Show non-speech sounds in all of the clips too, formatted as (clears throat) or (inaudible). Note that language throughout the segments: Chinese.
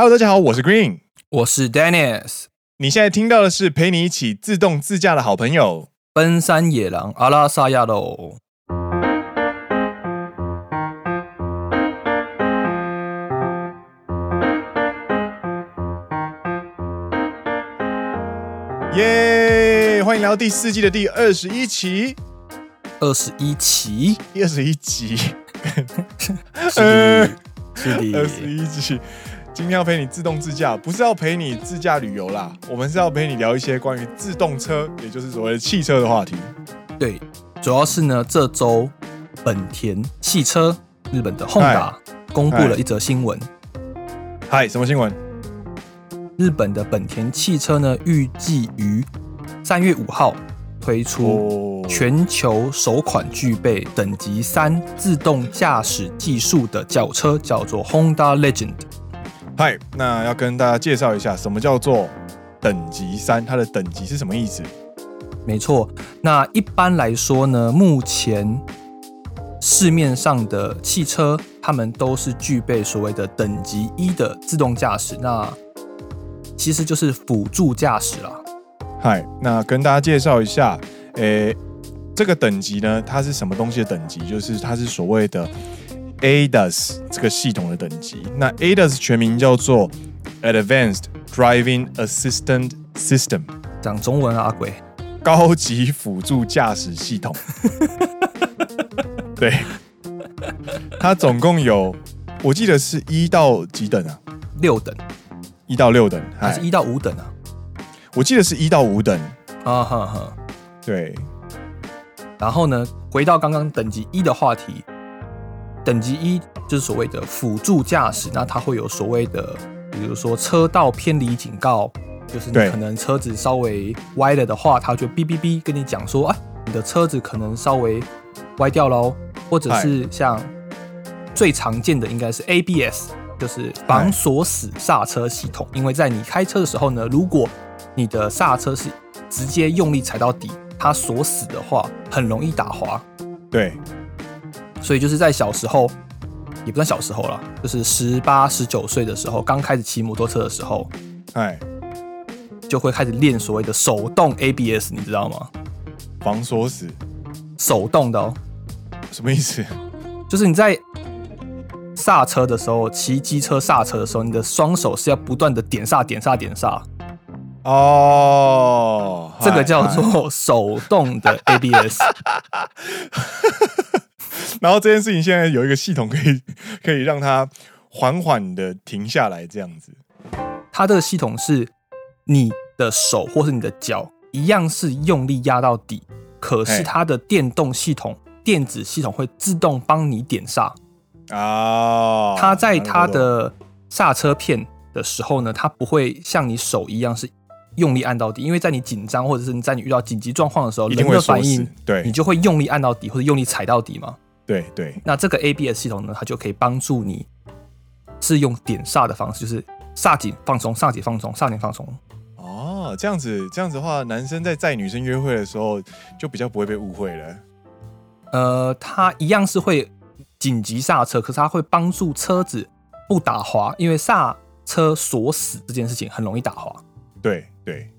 Hello，大家好，我是 Green，我是 Dennis。你现在听到的是陪你一起自动自驾的好朋友——奔山野狼阿拉萨亚喽。耶！欢迎来到第四季的第二十一期。二十一期，第二十一集。(laughs) 是的，是的，(laughs) 二十一集。今天要陪你自动自驾，不是要陪你自驾旅游啦，我们是要陪你聊一些关于自动车，也就是所谓的汽车的话题。对，主要是呢，这周本田汽车日本的 Honda 公布了一则新闻。嗨，什么新闻？日本的本田汽车呢，预计于三月五号推出全球首款具备等级三自动驾驶技术的轿车，叫做 Honda Legend。嗨，那要跟大家介绍一下，什么叫做等级三？它的等级是什么意思？没错，那一般来说呢，目前市面上的汽车，它们都是具备所谓的等级一的自动驾驶，那其实就是辅助驾驶啦。嗨，那跟大家介绍一下，诶，这个等级呢，它是什么东西的等级？就是它是所谓的。ADAS 这个系统的等级，那 ADAS 全名叫做 Advanced Driving Assistant System，讲中文啊，阿鬼，高级辅助驾驶系统。(laughs) 对，它总共有，我记得是一到几等啊？六等，一到六等，还是一到五等啊？我记得是一到五等。啊哈哈，对。然后呢，回到刚刚等级一的话题。等级一就是所谓的辅助驾驶，那它会有所谓的，比如说车道偏离警告，就是你可能车子稍微歪了的话，它就哔哔哔跟你讲说，啊，你的车子可能稍微歪掉喽，或者是像最常见的应该是 ABS，就是防锁死刹车系统，因为在你开车的时候呢，如果你的刹车是直接用力踩到底，它锁死的话，很容易打滑。对。所以就是在小时候，也不算小时候了，就是十八、十九岁的时候，刚开始骑摩托车的时候，哎，就会开始练所谓的手动 ABS，你知道吗？防锁死，手动的哦。什么意思？就是你在刹车的时候，骑机车刹车的时候，你的双手是要不断的点刹、点刹、点刹。哦，这个叫做手动的 ABS。(laughs) (laughs) 然后这件事情现在有一个系统可以 (laughs) 可以让它缓缓的停下来，这样子。它这个系统是你的手或是你的脚一样是用力压到底，可是它的电动系统、电子系统会自动帮你点刹。哦，它在它的刹车片的时候呢，它不会像你手一样是用力按到底，因为在你紧张或者是你在你遇到紧急状况的时候，人的反应，对，你就会用力按到底或者用力踩到底嘛。对对，那这个 ABS 系统呢，它就可以帮助你是用点刹的方式，就是刹紧放松，刹紧放松，刹紧放松。哦，这样子，这样子的话，男生在载女生约会的时候就比较不会被误会了。呃，它一样是会紧急刹车，可是它会帮助车子不打滑，因为刹车锁死这件事情很容易打滑。对对，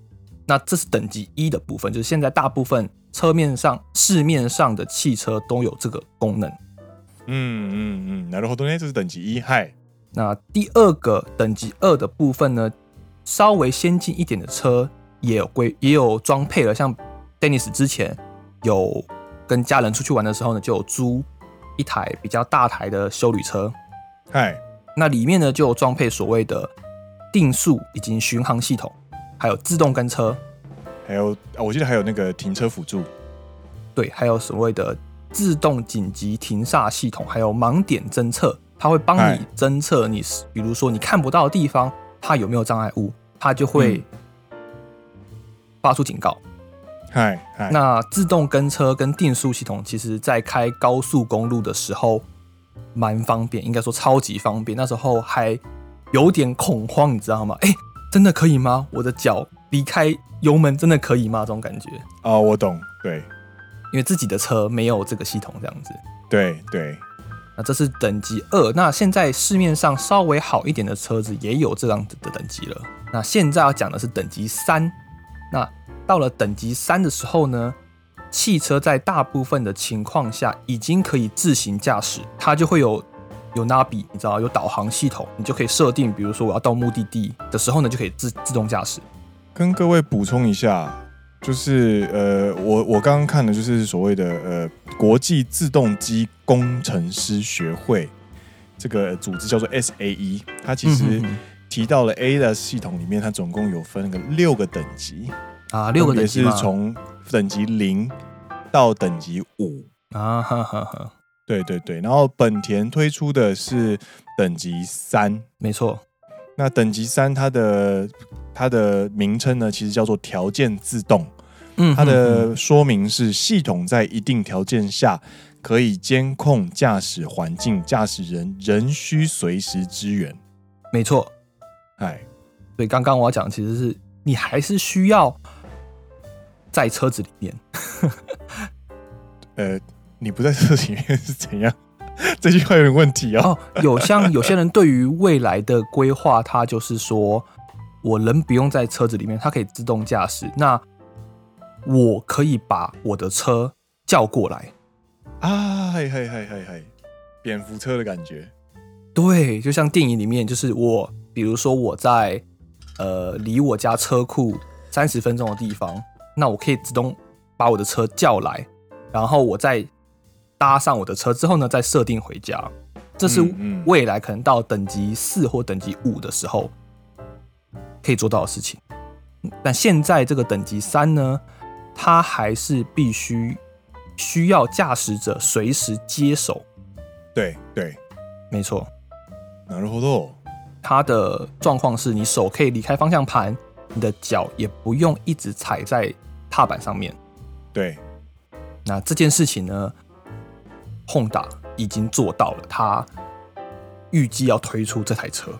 那这是等级一的部分，就是现在大部分。车面上、市面上的汽车都有这个功能。嗯嗯嗯，那然后呢，这是等级一。嗨，那第二个等级二的部分呢，稍微先进一点的车也有规也有装配了。像 Dennis 之前有跟家人出去玩的时候呢，就有租一台比较大台的休旅车。嗨，那里面呢就有装配所谓的定速以及巡航系统，还有自动跟车。还有，我记得还有那个停车辅助，对，还有所谓的自动紧急停刹系统，还有盲点侦测，它会帮你侦测你，比如说你看不到的地方，它有没有障碍物，它就会发出警告。嗨，那自动跟车跟定速系统，其实在开高速公路的时候蛮方便，应该说超级方便。那时候还有点恐慌，你知道吗？哎，真的可以吗？我的脚离开。油门真的可以吗？这种感觉啊、哦，我懂，对，因为自己的车没有这个系统，这样子，对对。那这是等级二。那现在市面上稍微好一点的车子也有这样子的等级了。那现在要讲的是等级三。那到了等级三的时候呢，汽车在大部分的情况下已经可以自行驾驶，它就会有有 Navi，你知道有导航系统，你就可以设定，比如说我要到目的地的时候呢，就可以自自动驾驶。跟各位补充一下，就是呃，我我刚刚看的就是所谓的呃国际自动机工程师学会这个组织叫做 SAE，它其实提到了 ADAS 系统里面，它总共有分个六个等级啊，六个等级是从等级零到等级五啊，哈哈哈，对对对，然后本田推出的是等级三，没错。那等级三，它的它的名称呢，其实叫做条件自动。嗯，它的说明是系统在一定条件下可以监控驾驶环境，驾驶人仍需随时支援。没错，哎，所以刚刚我要讲的其实是你还是需要在车子里面。(laughs) 呃，你不在车子里面是怎样？(laughs) 这句话有点问题哦。哦，有像有些人对于未来的规划，他就是说，我人不用在车子里面，它可以自动驾驶。那我可以把我的车叫过来啊，嘿嘿嘿嘿嘿，蝙蝠车的感觉。对，就像电影里面，就是我，比如说我在呃离我家车库三十分钟的地方，那我可以自动把我的车叫来，然后我再。搭上我的车之后呢，再设定回家，这是未来可能到等级四或等级五的时候可以做到的事情。但现在这个等级三呢，它还是必须需要驾驶者随时接手。对对，没错。なるほど。它的状况是你手可以离开方向盘，你的脚也不用一直踩在踏板上面。对。那这件事情呢 ？Honda 已经做到了，他预计要推出这台车。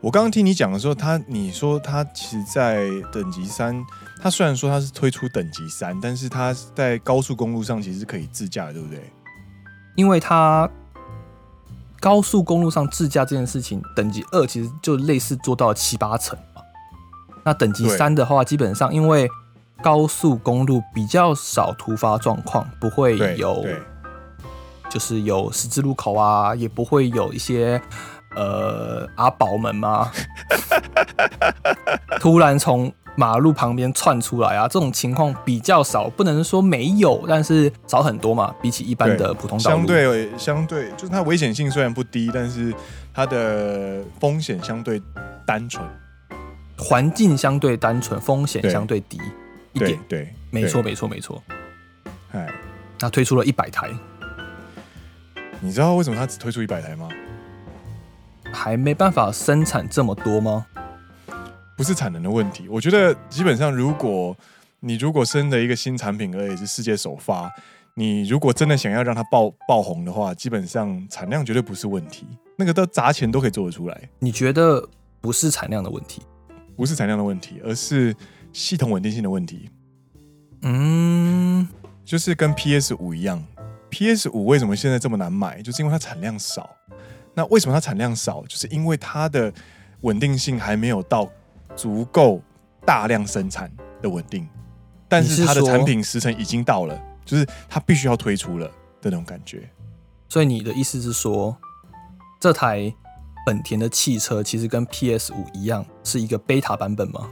我刚刚听你讲的时候，他你说他其实，在等级三，他虽然说他是推出等级三，但是他在高速公路上其实是可以自驾的，对不对？因为他高速公路上自驾这件事情，等级二其实就类似做到了七八成嘛。那等级三的话，基本上因为高速公路比较少突发状况，不会有。就是有十字路口啊，也不会有一些呃阿宝们嘛，(laughs) 突然从马路旁边窜出来啊，这种情况比较少，不能说没有，但是少很多嘛，比起一般的普通道路。相对相对，就是它危险性虽然不低，但是它的风险相对单纯，环境相对单纯，风险相对低一点。对，对没错，没错，没错。哎，那推出了一百台。你知道为什么它只推出一百台吗？还没办法生产这么多吗？不是产能的问题，我觉得基本上，如果你如果生的一个新产品，而且是世界首发，你如果真的想要让它爆爆红的话，基本上产量绝对不是问题，那个都砸钱都可以做得出来。你觉得不是产量的问题？不是产量的问题，而是系统稳定性的问题。嗯，就是跟 PS 五一样。PS 五为什么现在这么难买？就是因为它产量少。那为什么它产量少？就是因为它的稳定性还没有到足够大量生产的稳定。但是它的产品时程已经到了，就是它必须要推出了的那种感觉。所以你的意思是说，这台本田的汽车其实跟 PS 五一样，是一个 beta 版本吗？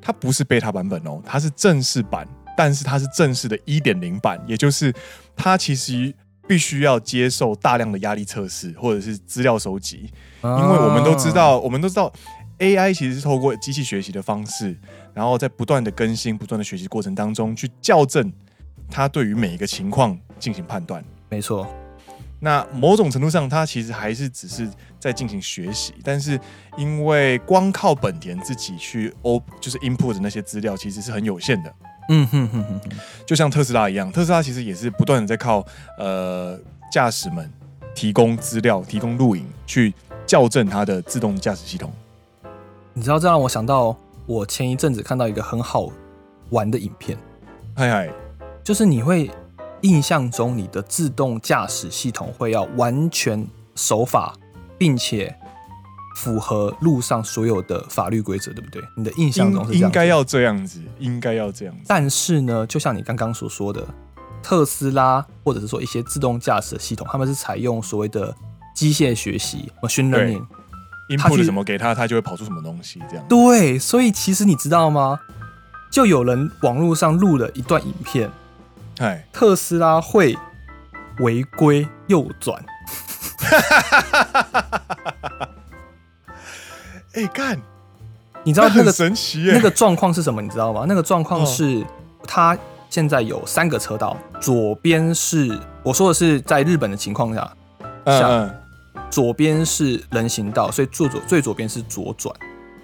它不是 beta 版本哦，它是正式版。但是它是正式的一点零版，也就是它其实必须要接受大量的压力测试或者是资料收集，因为我们都知道，我们都知道 AI 其实是透过机器学习的方式，然后在不断的更新、不断的学习过程当中去校正它对于每一个情况进行判断。没错，那某种程度上，它其实还是只是在进行学习，但是因为光靠本田自己去 O 就是 input 的那些资料，其实是很有限的。嗯哼哼哼，就像特斯拉一样，特斯拉其实也是不断的在靠呃驾驶们提供资料、提供录影去校正它的自动驾驶系统。你知道，这让我想到我前一阵子看到一个很好玩的影片，嗨嗨，就是你会印象中你的自动驾驶系统会要完全守法，并且符合路上所有的法律规则，对不对？你的印象中是应该要这样子，应该要这样子。但是呢，就像你刚刚所说的，特斯拉或者是说一些自动驾驶系统，他们是采用所谓的机械学习 （machine learning）。input 什么给他，他就会跑出什么东西，这样。对，所以其实你知道吗？就有人网络上录了一段影片，哎，特斯拉会违规右转。(laughs) 哎，干！你知道那个神奇那个状况是什么？你知道吗？那个状况是，他现在有三个车道，左边是我说的是在日本的情况下，嗯嗯。左边是人行道，所以最左最左边是左转，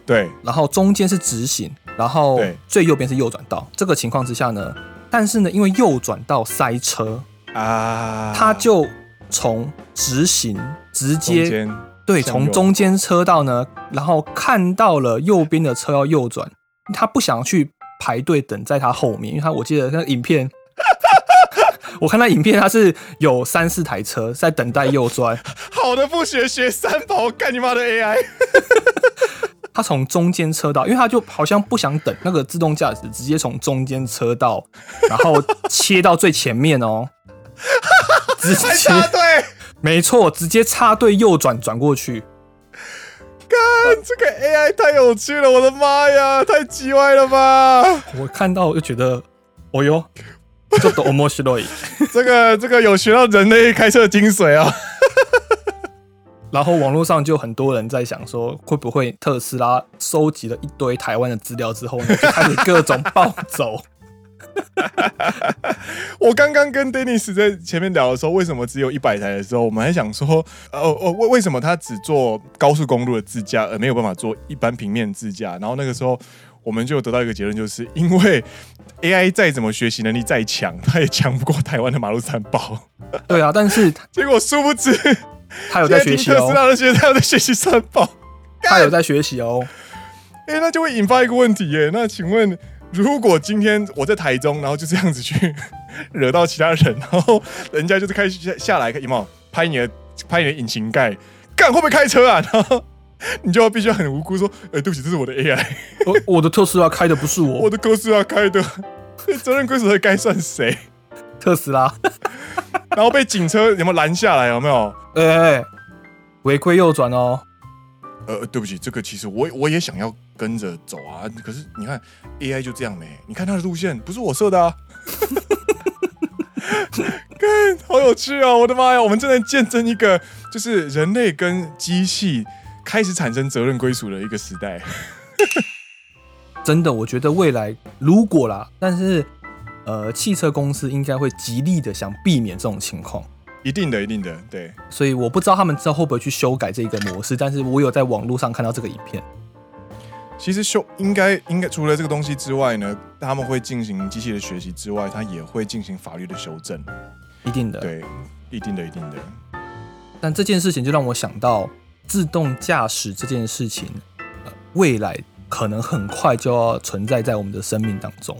对。然后中间是直行，然后最右边是右转道。这个情况之下呢，但是呢，因为右转道塞车啊，他就从直行直接对，从中间车道呢，然后看到了右边的车要右转，他不想去排队等在他后面，因为他我记得那个影片。(laughs) 我看他影片，他是有三四台车在等待右转。(laughs) 好的不学学三宝，干你妈的 AI！(laughs) 他从中间车道，因为他就好像不想等那个自动驾驶，直接从中间车道，然后切到最前面哦。直接插队，没错，直接插队右转转过去。看，这个 AI 太有趣了！我的妈呀，太机歪了吧！我看到我就觉得，哦哟。这多面白い，(laughs) 这个这个有学到人类开车的精髓啊！(laughs) 然后网络上就很多人在想说，会不会特斯拉收集了一堆台湾的资料之后呢，就开始各种暴走？(laughs) 我刚刚跟 Dennis 在前面聊的时候，为什么只有一百台的时候，我们还想说，呃哦，为为什么他只做高速公路的自驾，而没有办法做一般平面自驾？然后那个时候。我们就得到一个结论，就是因为 (laughs) AI 再怎么学习能力再强，它也强不过台湾的马路三宝。对啊，但是 (laughs) 结果殊不知，他有在学习哦。特斯拉的学生他有在学习三宝，他有在学习哦。哎、欸，那就会引发一个问题耶。那请问，如果今天我在台中，然后就这样子去 (laughs) 惹到其他人，然后人家就是开始下下来，有没有拍你的拍你的引擎盖，干会不会开车啊？然后。你就要必须要很无辜说，哎、欸，对不起，这是我的 AI，我我的特斯拉开的不是我，(laughs) 我的特斯拉开的，(laughs) 责任归属该算谁？特斯拉，然后被警车有没有拦下来？有没有？哎、欸，违规右转哦。呃，对不起，这个其实我我也想要跟着走啊，可是你看 AI 就这样没，你看它的路线不是我设的啊。(laughs) 看，好有趣啊、哦！我的妈呀，我们正在见证一个就是人类跟机器。开始产生责任归属的一个时代，(laughs) 真的，我觉得未来如果啦，但是呃，汽车公司应该会极力的想避免这种情况，一定的，一定的，对。所以我不知道他们之后会不会去修改这个模式，但是我有在网络上看到这个影片。其实修应该应该除了这个东西之外呢，他们会进行机器的学习之外，它也会进行法律的修正，一定的，对，一定的，一定的。但这件事情就让我想到。自动驾驶这件事情，呃，未来可能很快就要存在在我们的生命当中。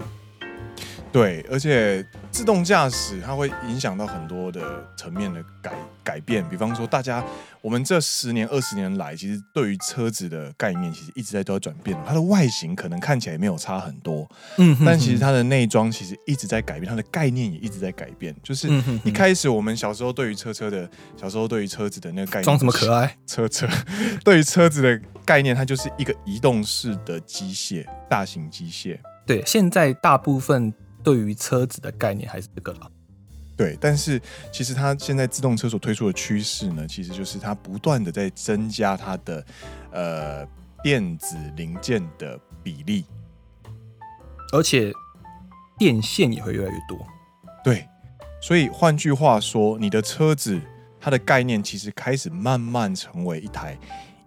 对，而且自动驾驶它会影响到很多的层面的改改变，比方说，大家我们这十年、二十年来，其实对于车子的概念，其实一直在都在转变。它的外形可能看起来没有差很多，嗯，但其实它的内装其实一直在改变，它的概念也一直在改变。就是一开始我们小时候对于车车的，小时候对于车子的那个概念，装什么可爱车车，(laughs) 对于车子的概念，它就是一个移动式的机械，大型机械。对，现在大部分。对于车子的概念还是这个了，对，但是其实它现在自动车所推出的趋势呢，其实就是它不断的在增加它的呃电子零件的比例，而且电线也会越来越多。对，所以换句话说，你的车子它的概念其实开始慢慢成为一台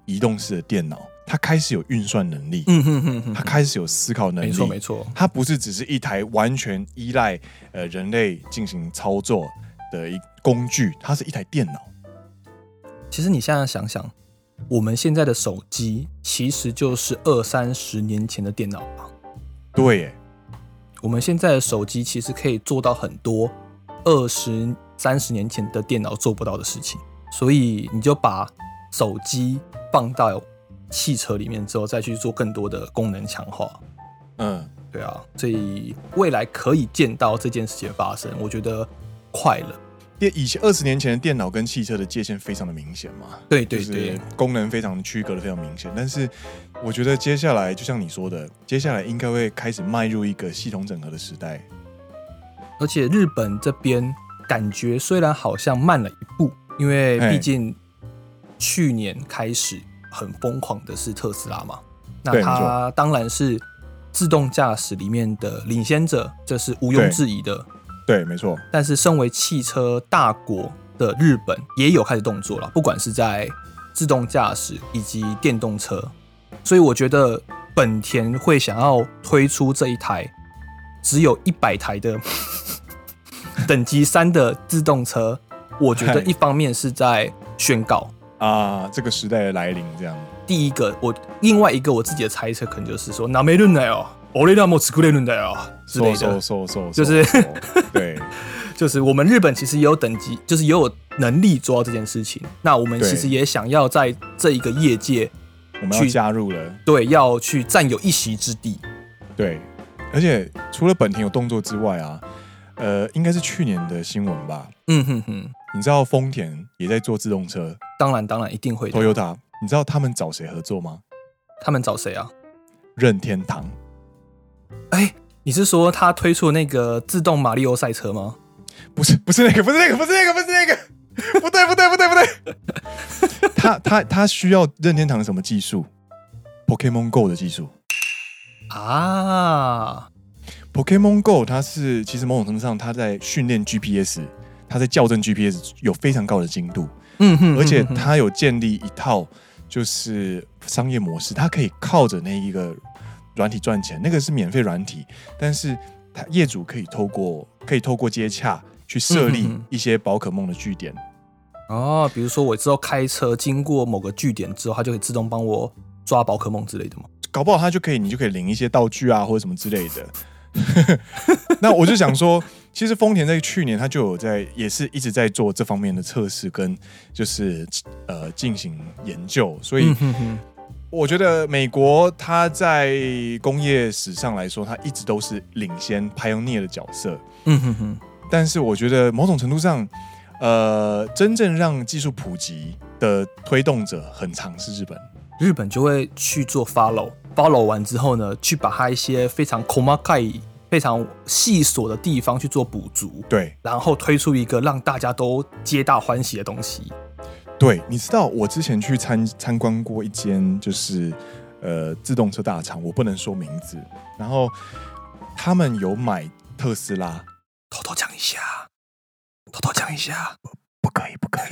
移动式的电脑。它开始有运算能力，嗯哼哼哼，它开始有思考能力，没错没错，它不是只是一台完全依赖呃人类进行操作的一工具，它是一台电脑。其实你现在想想，我们现在的手机其实就是二三十年前的电脑吧？对耶，我们现在的手机其实可以做到很多二十三十年前的电脑做不到的事情。所以你就把手机放到汽车里面之后，再去做更多的功能强化。嗯，对啊，所以未来可以见到这件事情发生，我觉得快了。电以前二十年前的电脑跟汽车的界限非常的明显嘛，对对对，功能非常区隔的非常明显。但是我觉得接下来就像你说的，接下来应该会开始迈入一个系统整合的时代。而且日本这边感觉虽然好像慢了一步，因为毕竟去年开始很疯狂的是特斯拉嘛，那它当然是自动驾驶里面的领先者，这是毋庸置疑的。对，没错。但是，身为汽车大国的日本也有开始动作了，不管是在自动驾驶以及电动车。所以，我觉得本田会想要推出这一台只有一百台的 (laughs) 等级三的自动车。我觉得一方面是在宣告啊，这个时代的来临。这样，第一个，我另外一个我自己的猜测，可能就是说，那没人来哦。我雷达莫斯库雷伦的哦之类的，就是 (laughs) 对，就是我们日本其实也有等级，就是也有能力做到这件事情。那我们其实也想要在这一个业界，我们要加入了，对，要去占有一席之地。对，而且除了本田有动作之外啊，呃，应该是去年的新闻吧？嗯哼哼，你知道丰田也在做自动车？当然，当然一定会。Toyota，你知道他们找谁合作吗？他们找谁啊？任天堂。哎、欸，你是说他推出的那个自动马里奥赛车吗？不是，不是那个，不是那个，不是那个，不是那个，(laughs) 不对，不对，不对，不对。(laughs) 他他他需要任天堂什么技术？Pokemon Go 的技术啊，Pokemon Go 它是其实某种程度上，它在训练 GPS，它在校正 GPS 有非常高的精度。嗯哼，而且它有建立一套就是商业模式，它可以靠着那一个。软体赚钱，那个是免费软体，但是它业主可以透过可以透过接洽去设立一些宝可梦的据点。哦，比如说我之后开车经过某个据点之后，它就可以自动帮我抓宝可梦之类的吗？搞不好它就可以，你就可以领一些道具啊，或者什么之类的。(laughs) 那我就想说，其实丰田在去年它就有在，也是一直在做这方面的测试跟就是呃进行研究，所以。我觉得美国它在工业史上来说，它一直都是领先 pioneer 的角色。嗯哼哼。但是我觉得某种程度上，呃，真正让技术普及的推动者很常是日本。日本就会去做 follow，follow 完之后呢，去把它一些非常细かい、非常细琐的地方去做补足。对。然后推出一个让大家都皆大欢喜的东西。对，你知道我之前去参参观过一间就是呃自动车大厂，我不能说名字。然后他们有买特斯拉，偷偷讲一下，偷偷讲一下，不可以，不可以。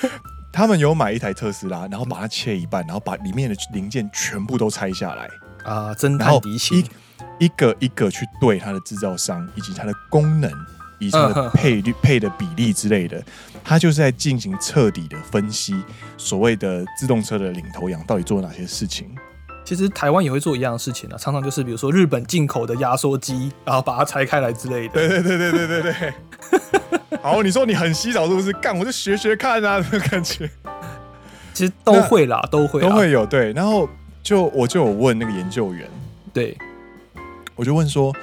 (laughs) 他们有买一台特斯拉，然后把它切一半，然后把里面的零件全部都拆下来啊，侦探敌情，一个一个去对它的制造商以及它的功能。以它的配率、配的比例之类的，它就是在进行彻底的分析，所谓的自动车的领头羊到底做了哪些事情。其实台湾也会做一样的事情啊，常常就是比如说日本进口的压缩机，然后把它拆开来之类的。对对对对对对对。好，你说你很稀少是不是？干，我就学学看啊，这个感觉。其实都会啦，都会都会有对。然后就我就有问那个研究员，对，我就问说。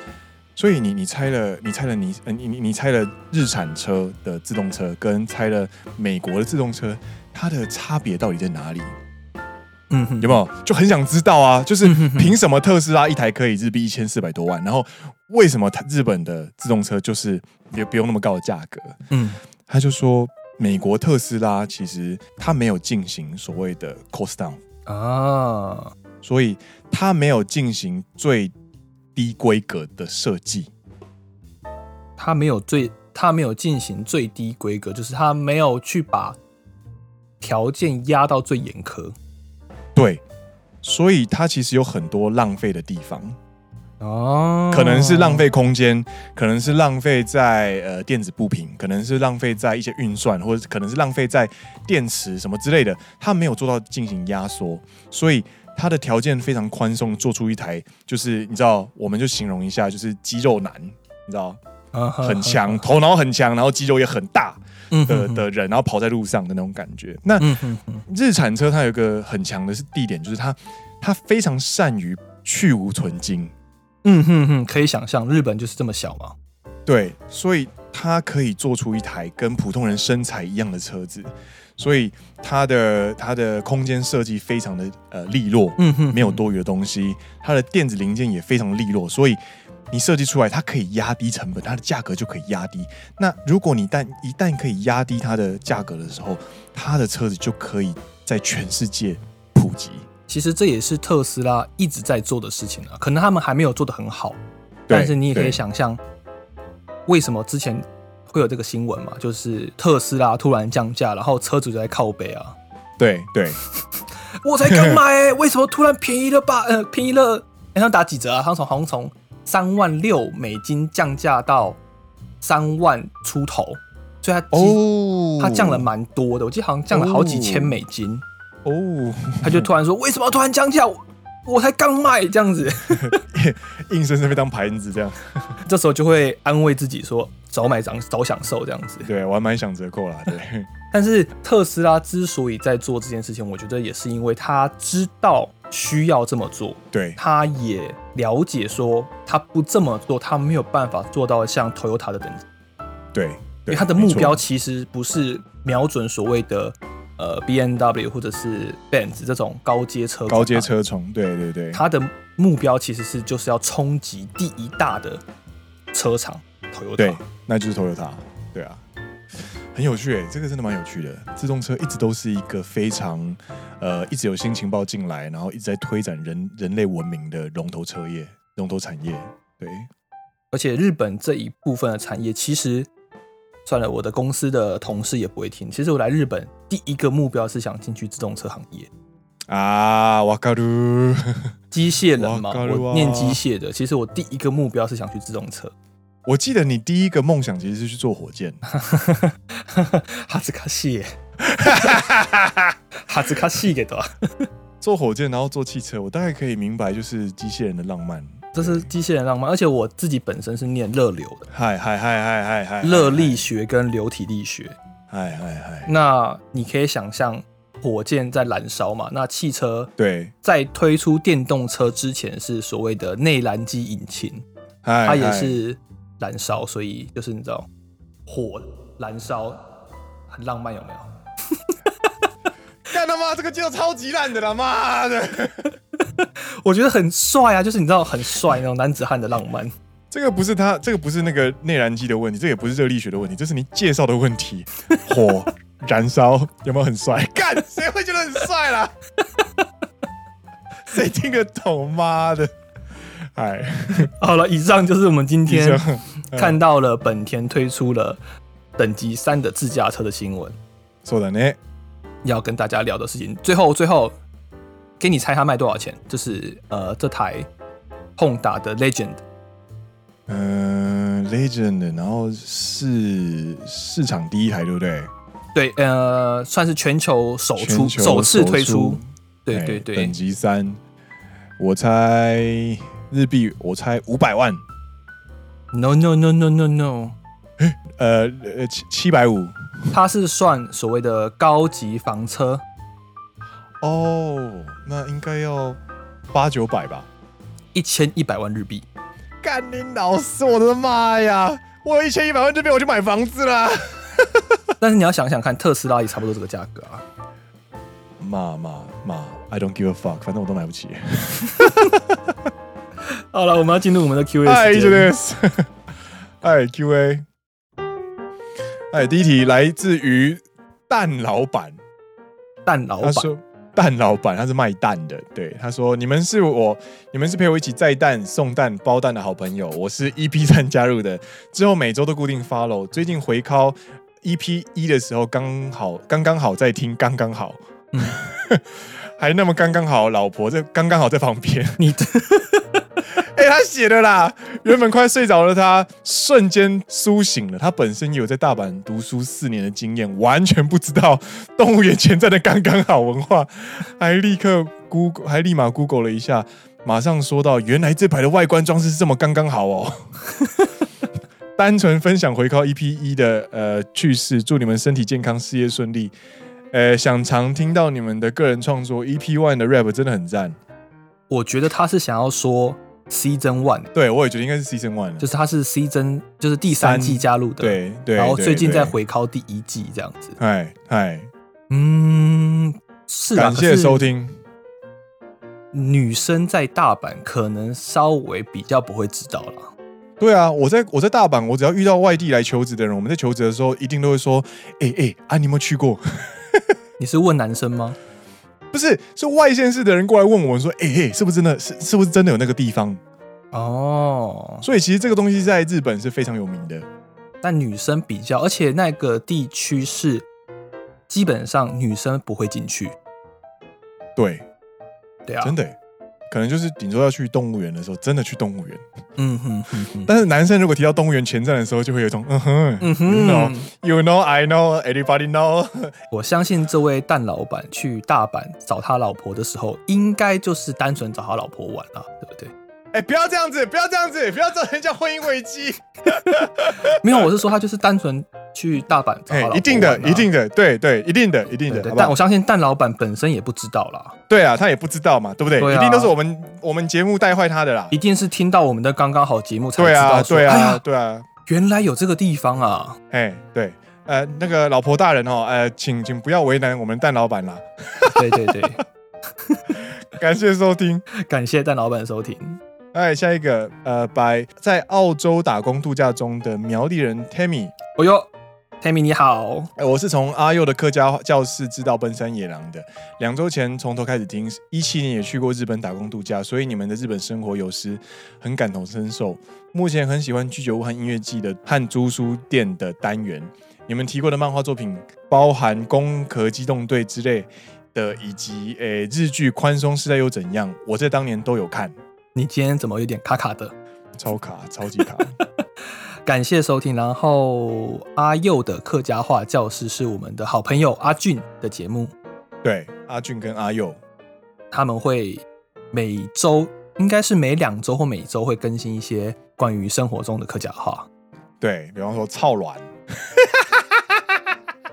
所以你你拆了你拆了你呃你你你拆了日产车的自动车跟拆了美国的自动车，它的差别到底在哪里？嗯哼，有没有就很想知道啊？就是凭什么特斯拉一台可以日币一千四百多万，然后为什么它日本的自动车就是也不用那么高的价格？嗯，他就说美国特斯拉其实它没有进行所谓的 cost down 啊，所以它没有进行最。低规格的设计，它没有最，它没有进行最低规格，就是它没有去把条件压到最严苛。对，所以它其实有很多浪费的地方。哦，可能是浪费空间，可能是浪费在呃电子部品，可能是浪费在一些运算，或者可能是浪费在电池什么之类的，它没有做到进行压缩，所以。它的条件非常宽松，做出一台就是你知道，我们就形容一下，就是肌肉男你知道，很强，头脑很强，然后肌肉也很大的的人，然后跑在路上的那种感觉。那日产车它有一个很强的是地点，就是它它非常善于去无存菁。嗯哼哼，可以想象，日本就是这么小嘛。对，所以它可以做出一台跟普通人身材一样的车子，所以它的它的空间设计非常的呃利落，嗯哼，没有多余的东西，它的电子零件也非常利落，所以你设计出来，它可以压低成本，它的价格就可以压低。那如果你但一旦可以压低它的价格的时候，它的车子就可以在全世界普及。其实这也是特斯拉一直在做的事情啊，可能他们还没有做得很好，但是你也可以想象。为什么之前会有这个新闻嘛？就是特斯拉突然降价，然后车主就在靠北啊。对对，(laughs) 我才刚买、欸，为什么突然便宜了吧？呃，便宜了，好像打几折啊？他从好像从三万六美金降价到三万出头，所以它哦，他降了蛮多的，我记得好像降了好几千美金哦。他就突然说：“为什么突然降价？”我才刚卖这样子，(laughs) 硬生生被当盘子这样，这时候就会安慰自己说早买早早享受这样子。对，我还蛮想折扣啦。对，但是特斯拉之所以在做这件事情，我觉得也是因为他知道需要这么做。对，他也了解说他不这么做，他没有办法做到像 Toyota 的等级。对，因为他的目标其实不是瞄准所谓的。呃，B M W 或者是 Benz 这种高阶车，高阶车虫，对对对，它的目标其实是就是要冲击第一大的车厂，Toyota，对，那就是 Toyota，对啊，很有趣诶，这个真的蛮有趣的。自动车一直都是一个非常呃，一直有新情报进来，然后一直在推展人人类文明的龙头车业、龙头产业，对。而且日本这一部分的产业其实。算了，我的公司的同事也不会听。其实我来日本第一个目标是想进去自动车行业啊，瓦卡鲁，机械人嘛，我念机械的。其实我第一个目标是想去自动车。我记得你第一个梦想其实是去坐火箭，(laughs) 哈兹卡西，(laughs) 哈兹卡西给的，做火箭然后做汽车，我大概可以明白就是机械人的浪漫。这是机械人浪漫，而且我自己本身是念热流的，嗨嗨嗨嗨嗨嗨，热力学跟流体力学，嗨嗨嗨。那你可以想象，火箭在燃烧嘛？那汽车对，在推出电动车之前是所谓的内燃机引擎，它也是燃烧，所以就是你知道，火燃烧很浪漫，有没有？(laughs) 干他妈，这个就超级烂的了，妈的！我觉得很帅啊，就是你知道很帅那种男子汉的浪漫。这个不是他，这个不是那个内燃机的问题，这也不是热力学的问题，这是你介绍的问题。火燃烧有没有很帅？(laughs) 干，谁会觉得很帅啦？(laughs) 谁听得懂？妈的！哎，好了，以上就是我们今天看到了本田推出了等级三的自驾车的新闻。说的呢，要跟大家聊的事情，最后最后。给你猜它卖多少钱？就是呃，这台 Honda 的 Legend，嗯、呃、，Legend，然后是市场第一台，对不对？对，呃，算是全球首出，首次推出。对对对，等级三，我猜日币，我猜五百万。No no no no no no，呃呃七七百五，它是算所谓的高级房车。哦，那应该要八九百吧，一千一百万日币。干你老师，我的妈呀！我有一千一百万日币，我就买房子啦。(laughs) 但是你要想想看，特斯拉也差不多这个价格啊。妈妈妈，I don't give a fuck，反正我都买不起。(laughs) 好了，我们要进入我们的 Q A 时间。哎，Q A。哎，第一题来自于蛋老板。蛋老板。蛋老板他是卖蛋的，对，他说，你们是我，你们是陪我一起载蛋、送蛋、包蛋的好朋友。我是 EP 三加入的，之后每周都固定 follow。最近回靠 EP 一的时候，刚好刚刚好在听，刚刚好，嗯、(laughs) 还那么刚刚好，老婆在刚刚好在旁边。你的。哎、他写的啦，原本快睡着了他，瞬间苏醒了。他本身有在大阪读书四年的经验，完全不知道动物园前站的刚刚好文化，还立刻 Google，还立马 Google 了一下，马上说到，原来这排的外观装饰是这么刚刚好哦。(laughs) 单纯分享回靠 EP 一的呃趣事，祝你们身体健康，事业顺利。呃，想常听到你们的个人创作，EP One 的 rap 真的很赞。我觉得他是想要说 Season One，对我也觉得应该是 Season One，就是他是 Season，就是第三季加入的，对对。然后最近在回考第一季这样子。嗨嗨，嗯，是啊。感谢收听。女生在大阪可能稍微比较不会知道了。对啊，我在我在大阪，我只要遇到外地来求职的人，我们在求职的时候一定都会说：“哎、欸、哎、欸，啊，你有没有去过？” (laughs) 你是问男生吗？不是，是外县市的人过来问我们说：“哎、欸、哎，是不是真的？是是不是真的有那个地方？”哦，所以其实这个东西在日本是非常有名的。但女生比较，而且那个地区是基本上女生不会进去。对。对啊，真的，可能就是顶多要去动物园的时候，真的去动物园。嗯哼哼哼。但是男生如果提到动物园前站的时候，就会有一种嗯哼，嗯哼，you know，you know，I know，everybody know。(laughs) 我相信这位蛋老板去大阪找他老婆的时候，应该就是单纯找他老婆玩啊，对不对？哎、欸，不要这样子，不要这样子，不要造成人家婚姻危机。(laughs) 没有，我是说他就是单纯。去大阪找、啊欸，一定的，一定的，对对，一定的，一定的。但我相信蛋老板本身也不知道啦。对啊，他也不知道嘛，对不对？一定都是我们我们节目带坏他的啦。一定是听到我们的刚刚好节目才知道说，对啊，对啊，哎，对啊，原来有这个地方啊！哎，对，呃，那个老婆大人哦，呃，请请不要为难我们蛋老板啦。对对对，(laughs) 感谢收听，(laughs) 感谢蛋老板收听。哎，下一个，呃，，by 在澳洲打工度假中的苗栗人 Tammy。哦哟。Tammy 你好，哎，我是从阿佑的客家教室知道奔山野狼的。两周前从头开始听，一七年也去过日本打工度假，所以你们的日本生活有时很感同身受。目前很喜欢居酒屋和音乐季的和租书店的单元。你们提过的漫画作品，包含《攻壳机动队》之类的，以及诶日剧《宽松时代又怎样》，我在当年都有看。你今天怎么有点卡卡的？超卡，超级卡。(laughs) 感谢收听，然后阿佑的客家话教室是我们的好朋友阿俊的节目。对，阿俊跟阿佑，他们会每周应该是每两周或每周会更新一些关于生活中的客家话。对，比方说“操卵”，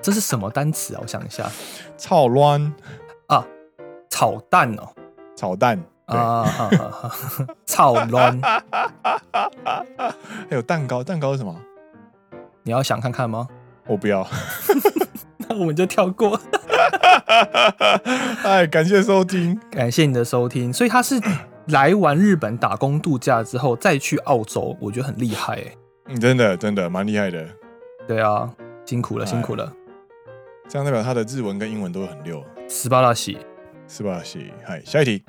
这是什么单词啊？我想一下，“操卵”啊，炒蛋哦，炒蛋。啊，超乱！(laughs) (laughs) 还有蛋糕，蛋糕是什么？你要想看看吗？我不要，(laughs) 那我们就跳过。哎，感谢收听，感谢你的收听。所以他是来完日本打工度假之后再去澳洲，我觉得很厉害哎。嗯，真的真的蛮厉害的。对啊，辛苦了辛苦了。这样代表他的日文跟英文都很溜。斯巴拉西，斯巴拉西。嗨，下一题。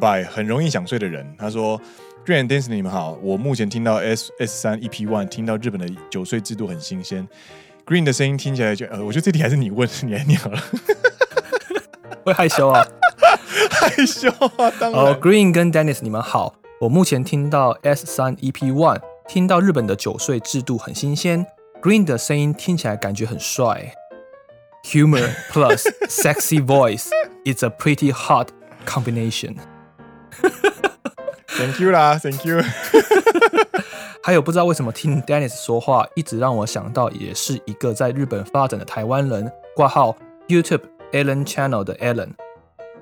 By 很容易想睡的人，他说：“Green and Dance，你们好，我目前听到 S S 三 EP One，听到日本的酒税制度很新鲜。Green 的声音听起来就……呃，我觉得这题还是你问，你来念好了。(laughs) 会害羞啊？(laughs) 害羞啊？当然。哦、oh,，Green 跟 Dennis，你们好，我目前听到 S 三 EP One，听到日本的酒税制度很新鲜。Green 的声音听起来感觉很帅，Humor plus sexy voice，it's a pretty hot combination。” (laughs) Thank you 啦，Thank you。还有不知道为什么听 Dennis 说话，一直让我想到也是一个在日本发展的台湾人，挂号 YouTube Alan Channel 的 Alan，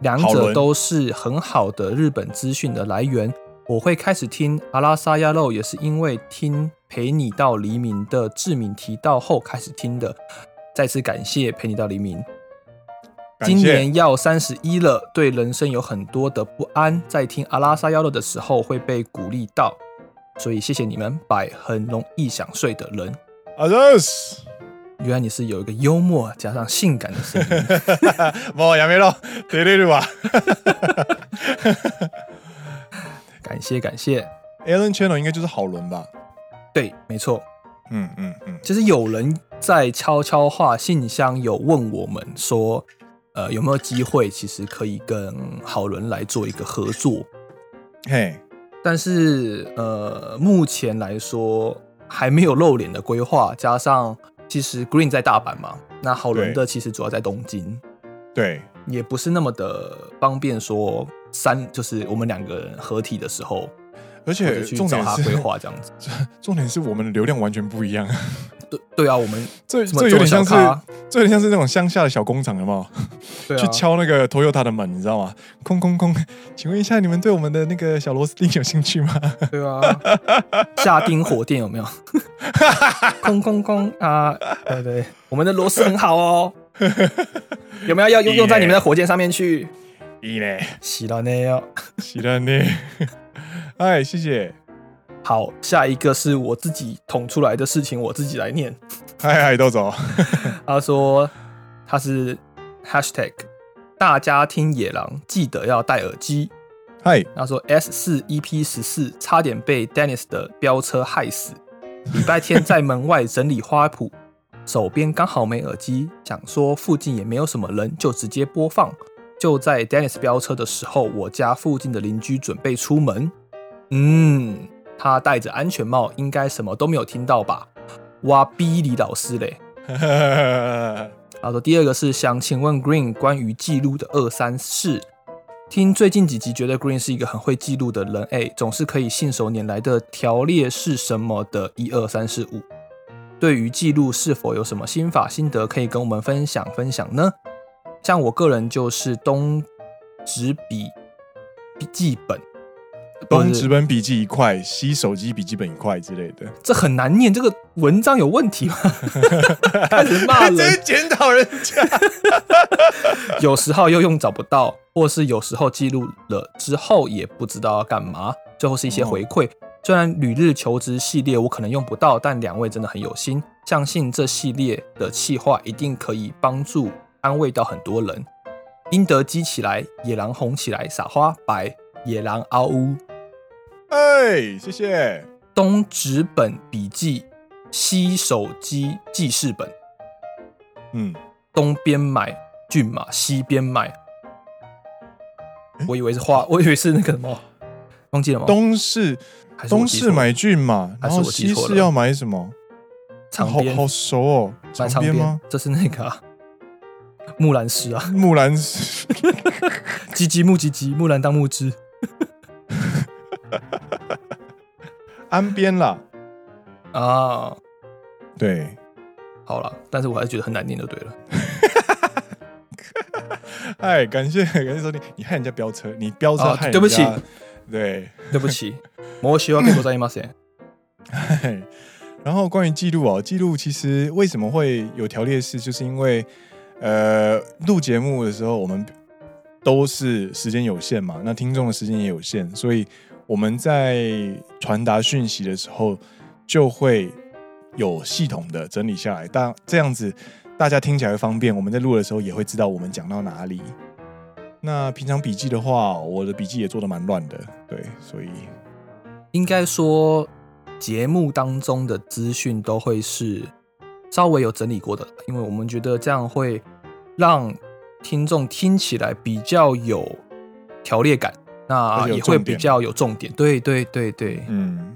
两者都是很好的日本资讯的来源。我会开始听阿拉萨亚肉，也是因为听陪你到黎明的志敏提到后开始听的。再次感谢陪你到黎明。今年要三十一了，对人生有很多的不安，在听阿拉萨幺六的时候会被鼓励到，所以谢谢你们，百很容易想睡的人。阿热斯，原来你是有一个幽默加上性感的声音。莫亚梅洛，对对对吧？(laughs) 感谢感谢，Alan Channel 应该就是好伦吧？对，没错。嗯嗯嗯，其实有人在悄悄话信箱有问我们说。呃，有没有机会？其实可以跟好伦来做一个合作，嘿。但是呃，目前来说还没有露脸的规划。加上其实 Green 在大阪嘛，那好伦的其实主要在东京，对，也不是那么的方便说三，就是我们两个人合体的时候。而且重点是规划这样子。(laughs) 重点是我们的流量完全不一样。对对啊，我们这这有点像是，这有点像是那种乡下的小工厂，有没有？对啊、去敲那个 Toyota 的门，你知道吗？空空空，(laughs) 请问一下，你们对我们的那个小螺丝钉有兴趣吗？对啊，下钉火电有没有？(laughs) 空空空啊！对对，我们的螺丝很好哦。有没有要用用在你们的火箭上面去？一呢？喜了呢哟，喜了呢。哎，谢谢。好，下一个是我自己捅出来的事情，我自己来念。嗨嗨，豆总。(laughs) 他说他是 Hashtag，大家听野狼记得要戴耳机。嗨，他说 S 四 EP 十四差点被 Dennis 的飙车害死。礼拜天在门外整理花圃，(laughs) 手边刚好没耳机，想说附近也没有什么人，就直接播放。就在 Dennis 飙车的时候，我家附近的邻居准备出门。嗯。他戴着安全帽，应该什么都没有听到吧？哇逼李老师嘞！(laughs) 他说第二个是想请问 Green 关于记录的二三事。听最近几集，觉得 Green 是一个很会记录的人，哎，总是可以信手拈来的条列是什么的一二三四五。对于记录是否有什么心法心得可以跟我们分享分享呢？像我个人就是东纸笔笔记本。东纸本笔记一块，西手机笔记本一块之类的，这很难念。这个文章有问题吗？(laughs) 开始骂人，检讨人家。(laughs) 有时候又用找不到，或是有时候记录了之后也不知道要干嘛。最后是一些回馈。哦、虽然旅日求职系列我可能用不到，但两位真的很有心，相信这系列的企划一定可以帮助安慰到很多人。英德积起来，野狼红起来，撒花白野狼嗷呜。哎，谢谢。东纸本笔记，西手机记事本。嗯，东边买骏马，西边买。我以为是花，(laughs) 我以为是那个什么，忘记了吗？东市，东市买骏马，然后西市要买什么？长边，好熟哦。长边吗？这是那个木兰诗啊，木兰诗。(laughs) 唧唧木唧唧，木兰当木枝。(laughs) 安边啦，啊，对，好了，但是我还是觉得很难念，就对了。(laughs) 哎，感谢感谢收听，你害人家飙车，你飙车害人家，对不起，对，对不起，我希望可以多在意吗？(laughs) 然后关于记录哦，记录其实为什么会有条列式，就是因为呃，录节目的时候我们都是时间有限嘛，那听众的时间也有限，所以。我们在传达讯息的时候，就会有系统的整理下来，但这样子大家听起来会方便。我们在录的时候也会知道我们讲到哪里。那平常笔记的话，我的笔记也做得蛮乱的，对，所以应该说节目当中的资讯都会是稍微有整理过的，因为我们觉得这样会让听众听起来比较有条列感。那也会比较有重点，对对对对，嗯，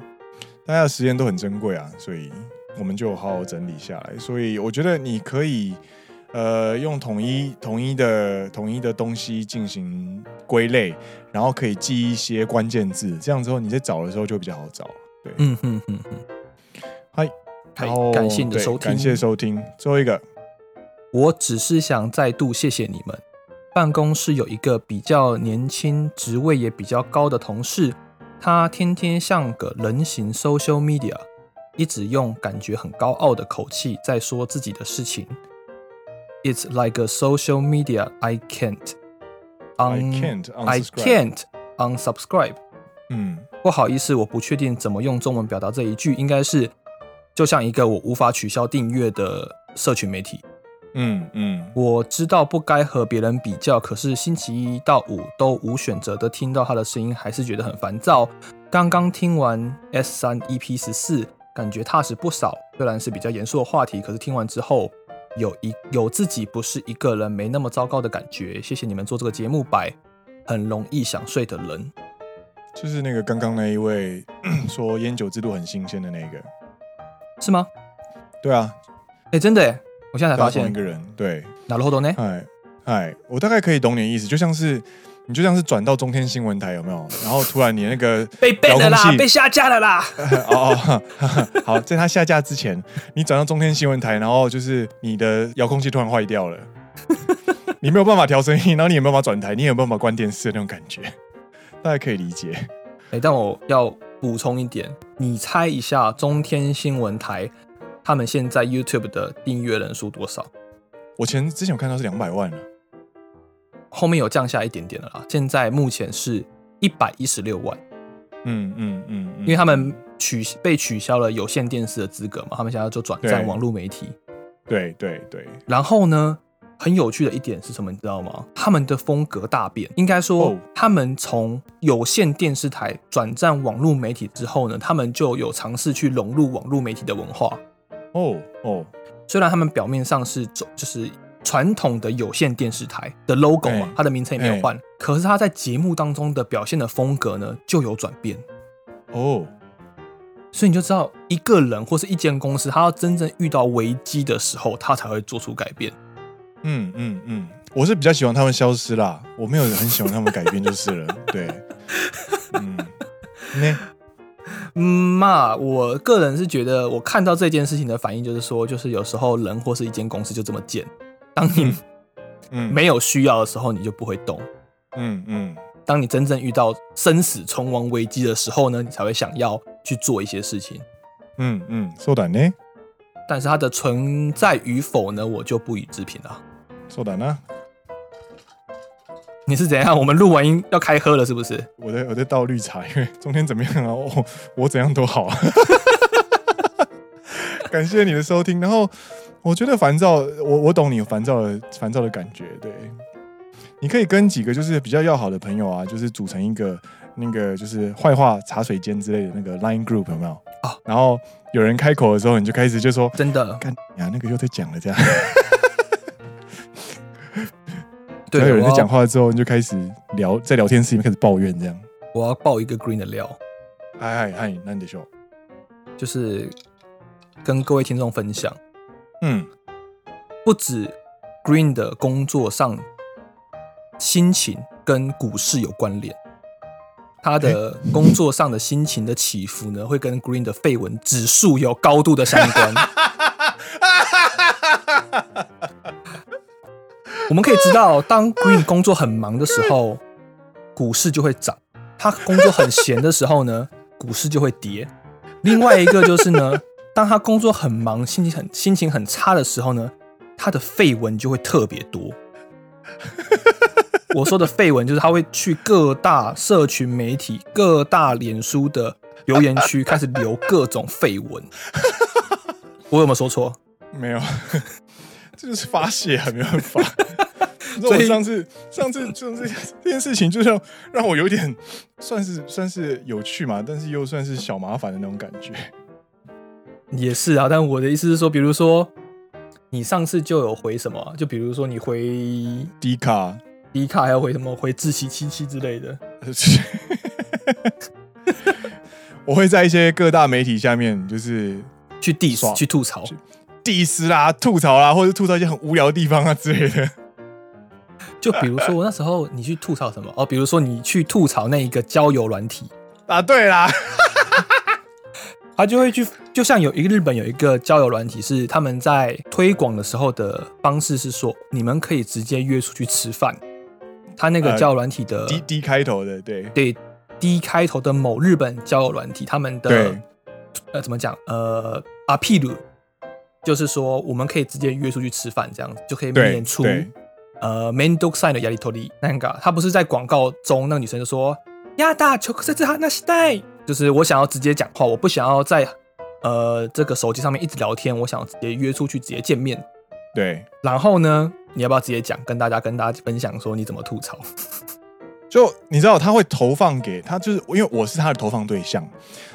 大家的时间都很珍贵啊，所以我们就好好整理下来。所以我觉得你可以，呃，用统一统一的统一的东西进行归类，然后可以记一些关键字，这样之后你在找的时候就比较好找。对，嗯嗯嗯嗯，嗨，然后感谢你的收听，感谢收听。最后一个，我只是想再度谢谢你们。办公室有一个比较年轻、职位也比较高的同事，他天天像个人形 social media，一直用感觉很高傲的口气在说自己的事情。It's like a social media I can't, I can't, I can't unsubscribe。嗯，不好意思，我不确定怎么用中文表达这一句，应该是就像一个我无法取消订阅的社群媒体。嗯嗯，我知道不该和别人比较，可是星期一到五都无选择的听到他的声音，还是觉得很烦躁。刚刚听完 S 三 EP 十四，感觉踏实不少。虽然是比较严肃的话题，可是听完之后有一有自己不是一个人没那么糟糕的感觉。谢谢你们做这个节目，百很容易想睡的人，就是那个刚刚那一位 (clears throat) 说烟酒制度很新鲜的那个，是吗？对啊，哎、欸，真的耶。我现在才发现一个人，对，哪路活动呢？哎哎，我大概可以懂你的意思，就像是你就像是转到中天新闻台有没有？然后突然你那个 (laughs) 被 ban 了啦，被下架了啦。哦 (laughs) 哦，(laughs) 好，在它下架之前，你转到中天新闻台，然后就是你的遥控器突然坏掉了，你没有办法调声音，然后你也没有办法转台，你也没有办法关电视的那种感觉，大家可以理解。哎、欸，但我要补充一点，你猜一下中天新闻台他们现在 YouTube 的订阅人数多少？我前之前有看到是两百万了。后面有降下一点点了啦，现在目前是一百一十六万。嗯嗯嗯，因为他们取被取消了有线电视的资格嘛，他们现在就转战网络媒体。对对对。然后呢，很有趣的一点是什么，你知道吗？他们的风格大变，应该说，哦、他们从有线电视台转战网络媒体之后呢，他们就有尝试去融入网络媒体的文化。哦哦，虽然他们表面上是走就是。传统的有线电视台的 logo 嘛，它的名称也没有换，可是他在节目当中的表现的风格呢，就有转变哦。所以你就知道，一个人或是一间公司，他要真正遇到危机的时候，他才会做出改变。嗯嗯嗯，我是比较喜欢他们消失啦，我没有很喜欢他们改变就是了。对，嗯，(laughs) 那嗯嘛，我个人是觉得，我看到这件事情的反应就是说，就是有时候人或是一间公司就这么贱。当你嗯没有需要的时候，你就不会动。嗯嗯。当你真正遇到生死存亡危机的时候呢，你才会想要去做一些事情。嗯嗯，そうだね。但是它的存在与否呢，我就不予置评了。そうだな。 你是怎样？我们录完音要开喝了，是不是？我在我在倒绿茶，因为中天怎么样啊？我我怎样都好啊。(laughs) 感谢你的收听，然后。我觉得烦躁，我我懂你烦躁的烦躁的感觉。对，你可以跟几个就是比较要好的朋友啊，就是组成一个那个就是坏话茶水间之类的那个 Line Group 有没有？啊、哦，然后有人开口的时候，你就开始就说真的，干呀，那个又在讲了这样。对，有人在讲话之后，你就开始聊，在聊天室里面开始抱怨这样。我要爆一个 Green 的料。嗨嗨嗨，那你得说，就是跟各位听众分享。嗯，不止 Green 的工作上心情跟股市有关联，他的工作上的心情的起伏呢，会跟 Green 的绯闻指数有高度的相关。(laughs) 我们可以知道，当 Green 工作很忙的时候，股市就会涨；他工作很闲的时候呢，(laughs) 股市就会跌。另外一个就是呢。当他工作很忙、心情很心情很差的时候呢，他的废文就会特别多。我说的废文就是他会去各大社群媒体、各大脸书的留言区开始留各种废文。(laughs) 我有没有说错？没有，这就是发泄啊，没办法。所以上次上次就是这件事情，就像让我有点算是算是有趣嘛，但是又算是小麻烦的那种感觉。也是啊，但我的意思是说，比如说你上次就有回什么，就比如说你回迪卡迪卡还要回什么，回自习七七之类的。(laughs) 我会在一些各大媒体下面，就是去 diss 去吐槽，diss 啦，吐槽啦，或者吐槽一些很无聊的地方啊之类的。就比如说我那时候你去吐槽什么哦，比如说你去吐槽那一个交友软体啊，对啦。他就会去，就像有一个日本有一个交友软体，是他们在推广的时候的方式是说，你们可以直接约出去吃饭。他那个交友软体的 D D 开头的，对对 D 开头的某日本交友软体，他们的呃怎么讲？呃阿皮鲁，就是说我们可以直接约出去吃饭，这样子就可以免除呃，man do sign 的压力脱离。那个他不是在广告中，那个女生就说亚大求克塞兹哈那西代。就是我想要直接讲话，我不想要在呃这个手机上面一直聊天，我想要直接约出去直接见面。对，然后呢，你要不要直接讲，跟大家跟大家分享说你怎么吐槽？就你知道他会投放给他，就是因为我是他的投放对象，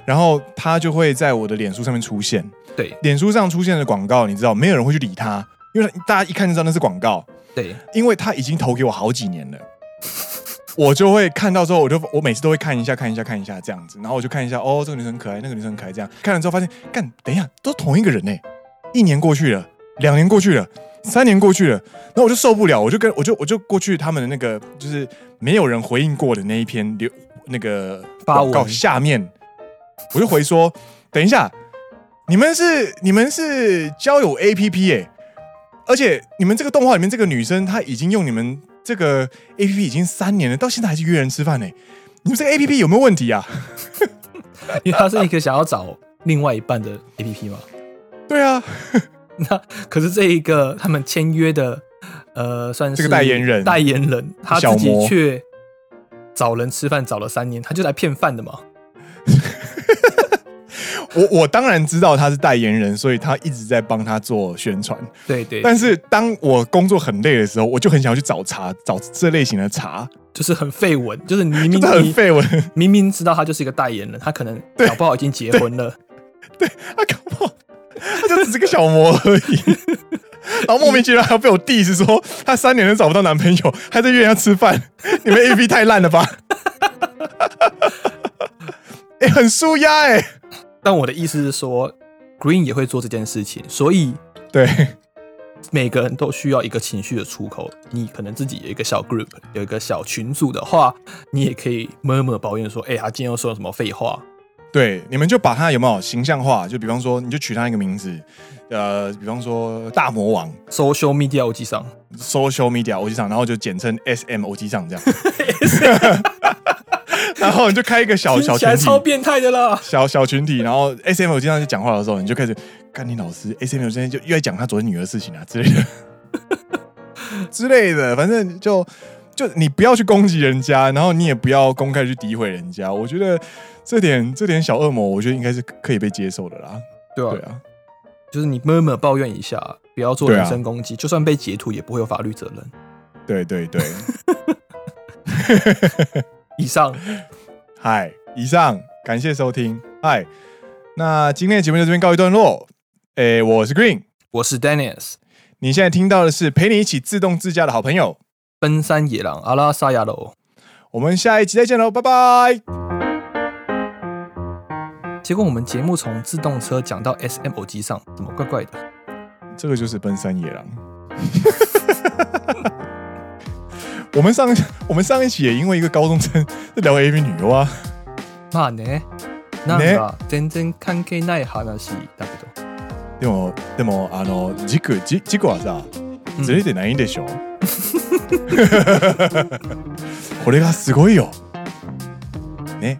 然后他就会在我的脸书上面出现。对，脸书上出现的广告，你知道没有人会去理他，因为大家一看就知道那是广告。对，因为他已经投给我好几年了。(laughs) 我就会看到之后，我就我每次都会看一下看一下看一下这样子，然后我就看一下哦，这个女生很可爱，那个女生很可爱，这样看了之后发现，干，等一下，都同一个人呢，一年过去了，两年过去了，三年过去了，然后我就受不了，我就跟我就我就过去他们的那个就是没有人回应过的那一篇留那个报告下面，我就回说，等一下，你们是你们是交友 APP 哎，而且你们这个动画里面这个女生她已经用你们这个 APP 已经三年了，到现在还是约人吃饭呢，你们这个 APP 有没有问题啊？(laughs) 因为它是一个想要找另外一半的 APP 嘛。对啊。(laughs) 那可是这一个他们签约的，呃，算是这个代言人，代言人他自己却找人吃饭找了三年，他就来骗饭的嘛。(laughs) 我我当然知道他是代言人，所以他一直在帮他做宣传。对，对对。但是当我工作很累的时候，我就很想要去找茶，找这类型的茶，就是很废文，就是你明明 (laughs) 很废文，明明知道他就是一个代言人，他可能搞不好已经结婚了。对，对他搞不好。他 (laughs) 就只是个小魔而已，(laughs) 然后莫名其妙还要被我 diss 说他三年都找不到男朋友，还在约人家吃饭，(laughs) 你们 AV 太烂了吧？哎、欸，很舒压哎。但我的意思是说，Green 也会做这件事情，所以对每个人都需要一个情绪的出口。你可能自己有一个小 group，有一个小群组的话，你也可以默默抱怨说：“哎、欸，他今天又说了什么废话。”对，你们就把他有没有形象化？就比方说，你就取他一个名字，呃，比方说大魔王，Social Media 欧吉桑，Social Media 欧吉桑，然后就简称 SM 欧吉桑这样。(laughs) 然后你就开一个小小群体，超变态的啦，小小群体。然后 SM 欧吉桑就讲话的时候，你就开始干你老师，SM 欧吉桑就又在讲他昨天女儿的事情啊之类的，(laughs) 之类的，反正就。就你不要去攻击人家，然后你也不要公开去诋毁人家。我觉得这点这点小恶魔，我觉得应该是可以被接受的啦。对啊，对啊，就是你默默抱怨一下，不要做人身攻击，啊、就算被截图也不会有法律责任。对对对。(laughs) 以上，嗨，以上，感谢收听，嗨。那今天的节目就这边告一段落。诶，我是 Green，我是 Dennis。你现在听到的是陪你一起自动自驾的好朋友。奔山野郎阿拉萨亚喽，我们下一集再见喽，拜拜。结果我们节目从自动车讲到 SM 偶机上，怎么怪怪的？这个就是奔山野郎。我们上我们上一期也因为一个高中生在聊 AV 女优啊。まあね、なんか全然関系ない话だけど。でもでもあの轴轴轴はさ ずれてないんでしょ？嗯 (laughs) これがすごいよ。ね。